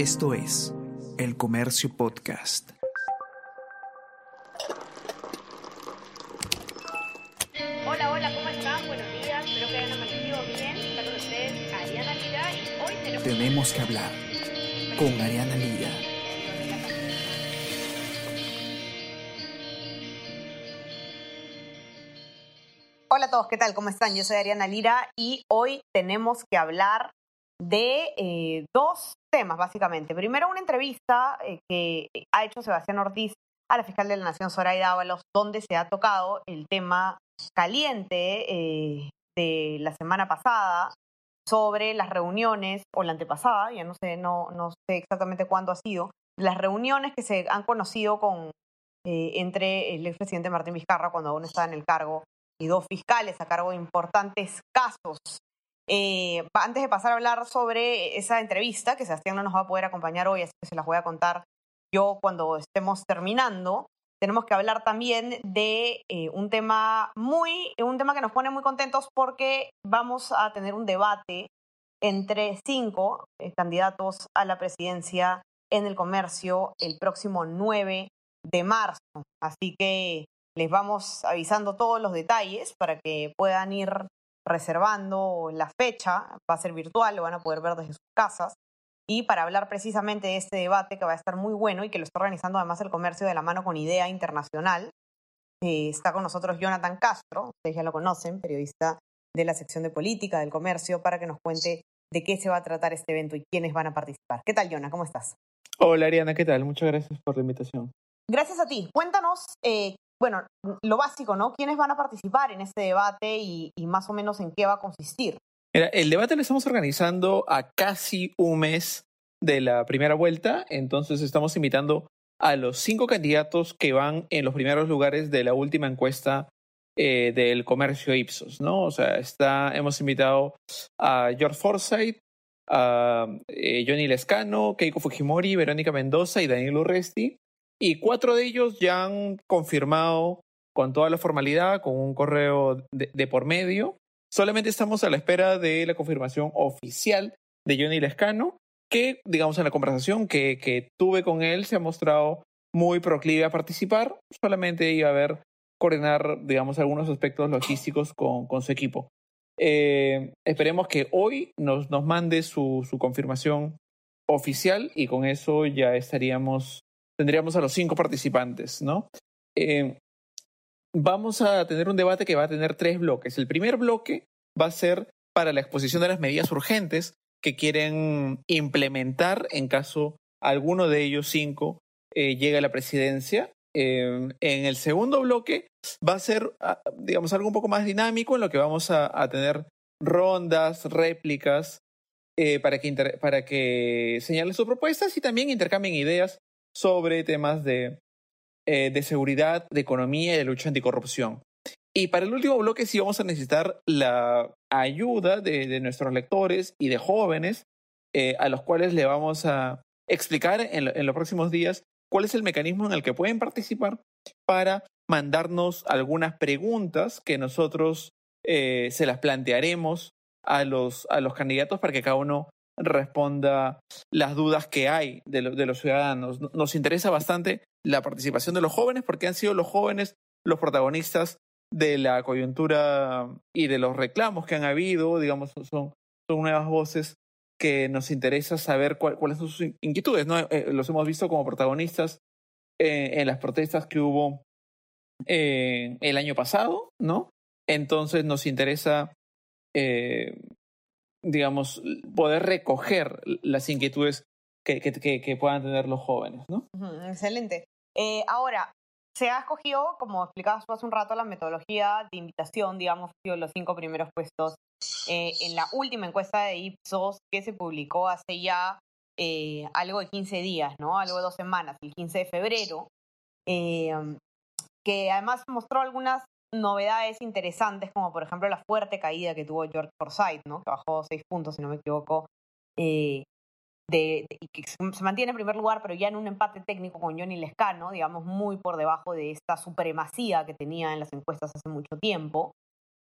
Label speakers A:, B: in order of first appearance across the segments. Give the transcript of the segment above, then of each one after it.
A: Esto es El Comercio Podcast.
B: Hola, hola, ¿cómo están? Buenos días, espero que hayan amanecido bien. Está con ustedes Ariana Lira y hoy tenemos...
A: Tenemos que hablar con Ariana Lira.
B: Hola a todos, ¿qué tal? ¿Cómo están? Yo soy Ariana Lira y hoy tenemos que hablar de eh, dos temas, básicamente. Primero, una entrevista eh, que ha hecho Sebastián Ortiz a la fiscal de la Nación, Zoraida Ábalos, donde se ha tocado el tema caliente eh, de la semana pasada sobre las reuniones, o la antepasada, ya no sé, no, no sé exactamente cuándo ha sido, las reuniones que se han conocido con, entre el expresidente Martín Vizcarra cuando aún estaba en el cargo y dos fiscales a cargo de importantes casos. Eh, antes de pasar a hablar sobre esa entrevista, que Sebastián no nos va a poder acompañar hoy, así que se las voy a contar yo cuando estemos terminando, tenemos que hablar también de eh, un tema muy, un tema que nos pone muy contentos porque vamos a tener un debate entre cinco eh, candidatos a la presidencia en el comercio el próximo 9 de marzo. Así que les vamos avisando todos los detalles para que puedan ir reservando la fecha. Va a ser virtual, lo van a poder ver desde sus casas. Y para hablar precisamente de este debate que va a estar muy bueno y que lo está organizando además el comercio de la mano con Idea Internacional, eh, está con nosotros Jonathan Castro, ustedes ya lo conocen, periodista de la sección de política del comercio, para que nos cuente de qué se va a tratar este evento y quiénes van a participar. ¿Qué tal, Jonathan? ¿Cómo estás?
C: Hola, Ariana, ¿qué tal? Muchas gracias por la invitación.
B: Gracias a ti. Cuéntanos eh, bueno, lo básico, ¿no? ¿Quiénes van a participar en este debate y, más o menos en qué va a consistir?
C: Mira, el debate lo estamos organizando a casi un mes de la primera vuelta, entonces estamos invitando a los cinco candidatos que van en los primeros lugares de la última encuesta eh, del comercio Ipsos, ¿no? O sea, está, hemos invitado a George Forsyth, a eh, Johnny Lescano, Keiko Fujimori, Verónica Mendoza y Daniel Urresti. Y cuatro de ellos ya han confirmado con toda la formalidad, con un correo de, por medio. Solamente estamos a la espera de la confirmación oficial de Johnny Lescano, que, digamos, en la conversación que, que tuve con él se ha mostrado muy proclive a participar. Solamente iba a ver, coordinar, digamos, algunos aspectos logísticos con, con su equipo. Eh, esperemos que hoy nos, nos mande su, su confirmación oficial y con eso ya estaríamos tendríamos a los cinco participantes, ¿no? Eh, vamos a tener un debate que va a tener tres bloques. El primer bloque va a ser para la exposición de las medidas urgentes que quieren implementar en caso alguno de ellos cinco eh, llegue a la presidencia. Eh, en el segundo bloque va a ser, ah, digamos, algo un poco más dinámico en lo que vamos a, tener rondas, réplicas, para, que para que señalen sus propuestas y también intercambien ideas sobre temas de, eh, de seguridad, de economía y de lucha anticorrupción. Y para el último bloque sí vamos a necesitar la ayuda de, de nuestros lectores y de jóvenes eh, a los cuales le vamos a explicar en, en, los próximos días cuál es el mecanismo en el que pueden participar para mandarnos algunas preguntas que nosotros eh, se las plantearemos a los, a los candidatos para que cada uno responda las dudas que hay de, los ciudadanos. Nos interesa bastante la participación de los jóvenes porque han sido los jóvenes los protagonistas de la coyuntura y de los reclamos que han habido, digamos, son, son nuevas voces que nos interesa saber cuáles son sus inquietudes. ¿no? Eh, los hemos visto como protagonistas eh, en las protestas que hubo eh, el año pasado, ¿no? Entonces nos interesa digamos, poder recoger las inquietudes que, que, puedan tener los jóvenes, ¿no?
B: excelente. Eh, ahora, se ha escogido, como explicabas hace un rato, la metodología de invitación, digamos, los cinco primeros puestos eh, en la última encuesta de Ipsos que se publicó hace ya eh, algo de 15 días, ¿no? Algo de dos semanas, el 15 de febrero, que además mostró algunas novedades interesantes, como por ejemplo la fuerte caída que tuvo George Forsyth, ¿no? que bajó seis puntos, si no me equivoco, eh, de, y que se mantiene en primer lugar, pero ya en un empate técnico con Johnny Lescano, digamos, muy por debajo de esta supremacía que tenía en las encuestas hace mucho tiempo.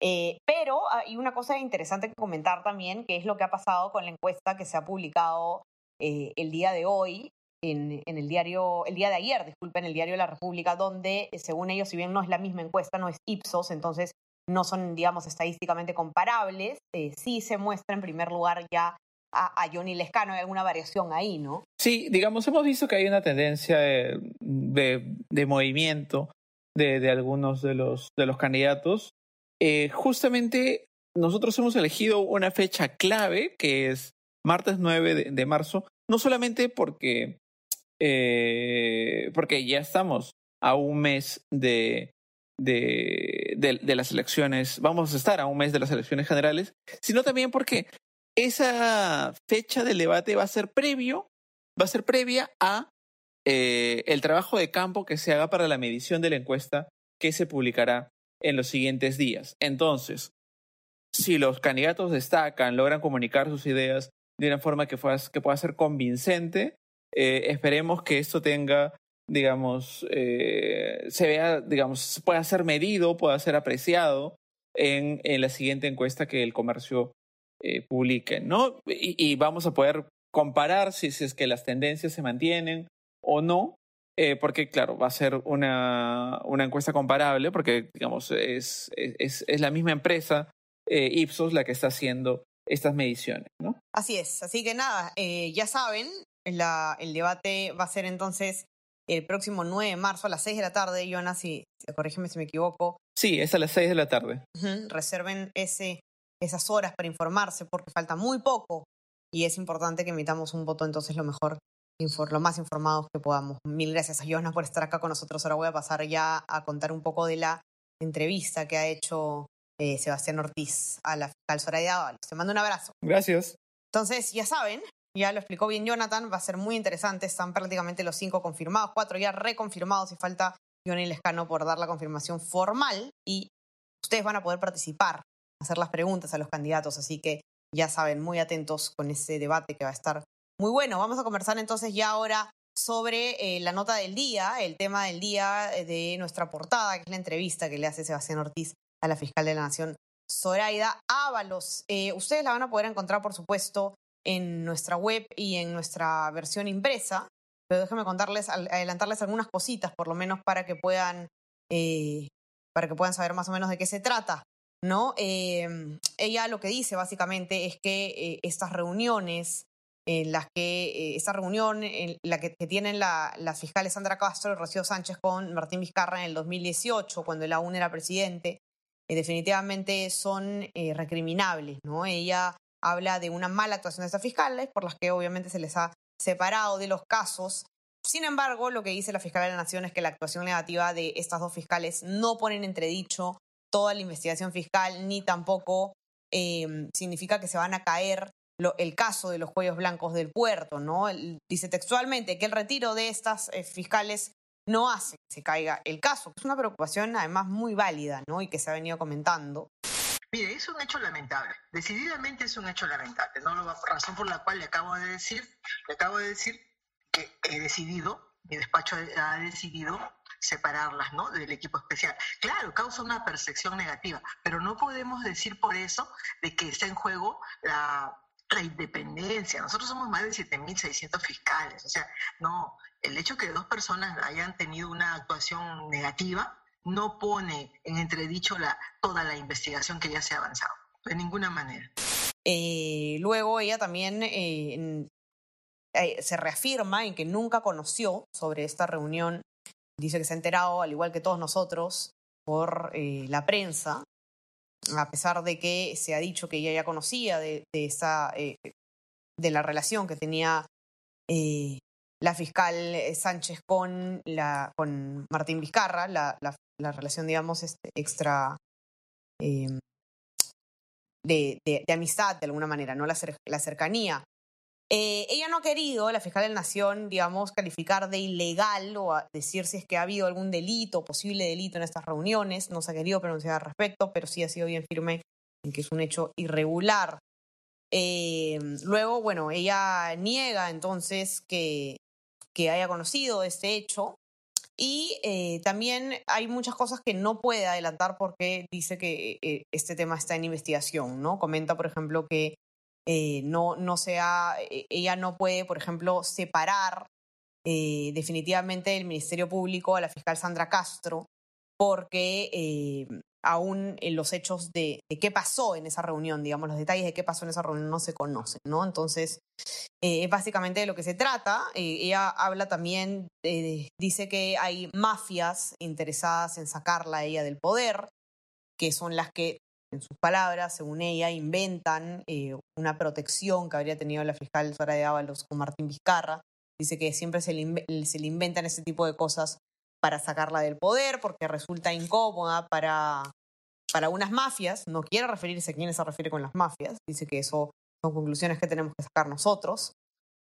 B: Eh, pero hay una cosa interesante que comentar también, que es lo que ha pasado con la encuesta que se ha publicado el día de hoy, en, el diario, el día de ayer, disculpen, el diario de la República, donde según ellos, si bien no es la misma encuesta, no es Ipsos, entonces no son, digamos, estadísticamente comparables, sí se muestra en primer lugar ya a, Johnny Lescano, hay alguna variación ahí, ¿no?
C: Sí, digamos, hemos visto que hay una tendencia de, movimiento de, algunos de los, de los candidatos. Eh, justamente nosotros hemos elegido una fecha clave, que es martes 9 de, marzo, no solamente porque, eh, porque ya estamos a un mes de, de, de, las elecciones, vamos a estar a un mes de las elecciones generales, sino también porque esa fecha del debate va a ser previo, va a ser previa a eh, el trabajo de campo que se haga para la medición de la encuesta que se publicará en los siguientes días. Entonces, si los candidatos destacan, logran comunicar sus ideas de una forma que, que pueda ser convincente, eh, esperemos que esto tenga, digamos, eh, se vea, digamos, pueda ser medido, pueda ser apreciado en, en la siguiente encuesta que el comercio eh, publiquen, ¿no? Y, vamos a poder comparar si, es que las tendencias se mantienen o no, eh, porque claro, va a ser una, una encuesta comparable, porque digamos, es, es, es la misma empresa, eh, Ipsos, la que está haciendo estas mediciones, ¿no?
B: Así es, así que nada, ya saben, la, el debate va a ser entonces el próximo 9 de marzo a las 6 de la tarde, Jonas, si, corrígeme si me equivoco.
C: Sí, es a las 6 de la tarde.
B: Reserven ese, esas horas para informarse porque falta muy poco y es importante que emitamos un voto entonces lo mejor, lo más informados que podamos. Mil gracias a Jonas por estar acá con nosotros. Ahora voy a pasar ya a contar un poco de la entrevista que ha hecho eh, Sebastián Ortiz a la fiscal Soraya Ábalos. Te mando un abrazo.
C: Gracias.
B: Entonces, ya saben, ya lo explicó bien Jonathan, va a ser muy interesante. Están prácticamente los cinco confirmados, cuatro ya reconfirmados y falta Johnny Lescano por dar la confirmación formal y ustedes van a poder participar hacer las preguntas a los candidatos, así que ya saben, muy atentos con ese debate que va a estar muy bueno. Vamos a conversar entonces ya ahora sobre eh, la nota del día, el tema del día eh, de nuestra portada, que es la entrevista que le hace Sebastián Ortiz a la fiscal de la Nación, Zoraida Ábalos. Eh, ustedes la van a poder encontrar, por supuesto, en nuestra web y en nuestra versión impresa, pero déjenme contarles, adelantarles algunas cositas, por lo menos para que puedan, para que puedan saber más o menos de qué se trata. ¿no? Em, ella lo que dice básicamente es que eh, estas reuniones en las que eh, esta reunión en la que, tienen la, las fiscales Sandra Castro y Rocío Sánchez con Martín Vizcarra en el 2018, cuando el aún era presidente, eh, definitivamente son recriminables, ¿no? Ella habla de una mala actuación de estas fiscales, por las que obviamente se les ha separado de los casos. Sin embargo, lo que dice la fiscal de la Nación es que la actuación negativa de estas dos fiscales no ponen entredicho toda la investigación fiscal, ni tampoco em, significa que se van a caer el caso de los cuellos blancos del puerto, ¿no? dice textualmente que el retiro de estas eh, fiscales no hace que se caiga el caso, es una preocupación además muy válida, ¿no? Y que se ha venido comentando.
D: Mire, es un hecho lamentable, decididamente es un hecho lamentable, ¿no? La razón por la cual le acabo de decir, le acabo de decir que he decidido, mi despacho ha decidido separarlas ¿no? del equipo especial. Claro, causa una percepción negativa, pero no podemos decir por eso de que está en juego la, la independencia. Nosotros somos más de 7.600 fiscales. O sea, no, el hecho que dos personas hayan tenido una actuación negativa no pone en entredicho la, toda la investigación que ya se ha avanzado, de ninguna manera.
B: Eh, luego ella también eh, eh, se reafirma en que nunca conoció sobre esta reunión dice que se ha enterado, al igual que todos nosotros, por la prensa, a pesar de que se ha dicho que ella ya conocía de, esa, de la relación que tenía la fiscal Sánchez con, la, con Martín Vizcarra, la, la, relación, digamos, este, extra em, de, amistad de alguna manera, ¿no? La, la cercanía. Eh, ella no ha querido, la fiscal de la Nación, digamos, calificar de ilegal o decir si es que ha habido algún delito, posible delito en estas reuniones. No se ha querido pronunciar al respecto, pero sí ha sido bien firme en que es un hecho irregular. Eh, luego, bueno, ella niega entonces que, que haya conocido este hecho y eh, también hay muchas cosas que no puede adelantar porque dice que este tema está en investigación, ¿no? Comenta, por ejemplo, que eh, no, no sea, eh, ella no puede, por ejemplo, separar eh, definitivamente del Ministerio Público a la fiscal Sandra Castro, porque eh, aún los hechos de, qué pasó en esa reunión, digamos, los detalles de qué pasó en esa reunión no se conocen, ¿no? Entonces, eh, es básicamente de lo que se trata. Eh, ella habla también, eh, dice que hay mafias interesadas en sacarla a ella del poder, que son las que, en sus palabras, según ella, inventan una protección que habría tenido la fiscal Sara de Ábalos con Martín Vizcarra. Dice que siempre se le, se le inventan ese tipo de cosas para sacarla del poder, porque resulta incómoda para, para unas mafias. No quiere referirse a quiénes se refiere con las mafias. Dice que eso son conclusiones que tenemos que sacar nosotros.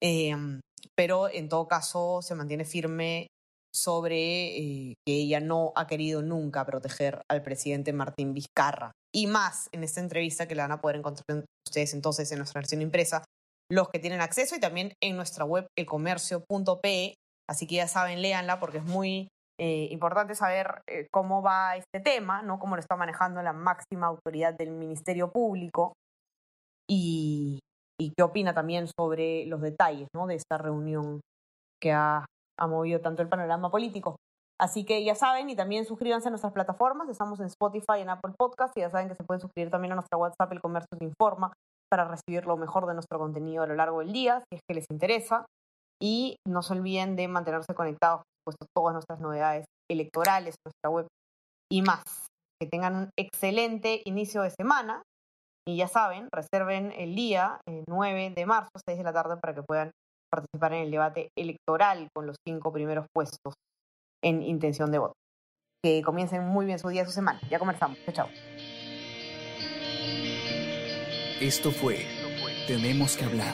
B: Eh, pero en todo caso se mantiene firme sobre eh, que ella no ha querido nunca proteger al presidente Martín Vizcarra. Y más en esta entrevista que la van a poder encontrar ustedes entonces en nuestra versión impresa, los que tienen acceso y también en nuestra web elcomercio.pe. Así que ya saben, léanla porque es muy eh, importante saber eh, cómo va este tema, ¿no? cómo lo está manejando la máxima autoridad del Ministerio Público y, y qué opina también sobre los detalles ¿no? de esta reunión que ha, ha movido tanto el panorama político. Así que ya saben, y también suscríbanse a nuestras plataformas. Estamos en Spotify, en Apple Podcast, y ya saben que se pueden suscribir también a nuestra WhatsApp, El Comercio Te Informa, para recibir lo mejor de nuestro contenido a lo largo del día, si es que les interesa. Y no se olviden de mantenerse conectados, supuesto, todas nuestras novedades electorales, nuestra web y más. Que tengan un excelente inicio de semana. Y ya saben, reserven el día el 9 de marzo, 6 de la tarde, para que puedan participar en el debate electoral con los cinco primeros puestos en intención de voto. Que comiencen muy bien su día, su semana. Ya comenzamos. Chao, chao.
A: Esto fue Tenemos que hablar.